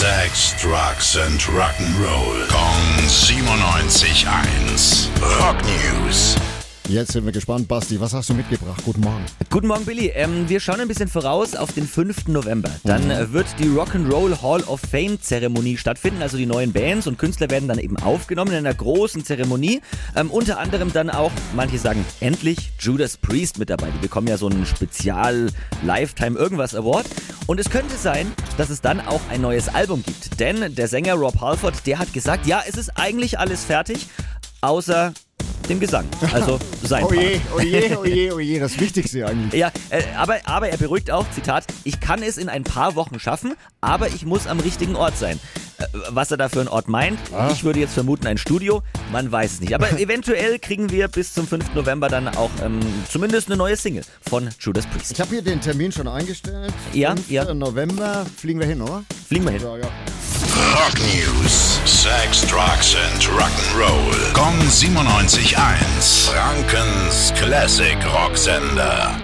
Sex, Drugs and Rock'n'Roll. Kong 97.1. Rock News. Jetzt sind wir gespannt, Basti. Was hast du mitgebracht? Guten Morgen. Guten Morgen, Billy. Ähm, wir schauen ein bisschen voraus auf den 5. November. Dann äh, wird die Rock'n'Roll Hall of Fame Zeremonie stattfinden. Also die neuen Bands und Künstler werden dann eben aufgenommen in einer großen Zeremonie. Ähm, unter anderem dann auch, manche sagen, endlich Judas Priest mit dabei. Die bekommen ja so einen Spezial Lifetime irgendwas Award. Und es könnte sein, dass es dann auch ein neues Album gibt. Denn der Sänger Rob Halford, der hat gesagt, ja, es ist eigentlich alles fertig, außer dem Gesang. Also sein Oh je, Part. oh je, oh je, oh je. Das Wichtigste eigentlich. Ja, äh, aber, aber er beruhigt auch, Zitat, ich kann es in ein paar Wochen schaffen, aber ich muss am richtigen Ort sein. Was er da für einen Ort meint, Ah. ich würde jetzt vermuten ein Studio, man weiß es nicht. Aber eventuell kriegen wir bis zum 5. November dann auch ähm, zumindest eine neue Single von Judas Priest. Ich habe hier den Termin schon eingestellt. Ja, 5. ja. November fliegen wir hin, oder? Fliegen wir hin. Ja, ja. Rock News. Sex, Drugs and Rock'n'Roll. Kong 97.1. Frankens Classic Rocksender.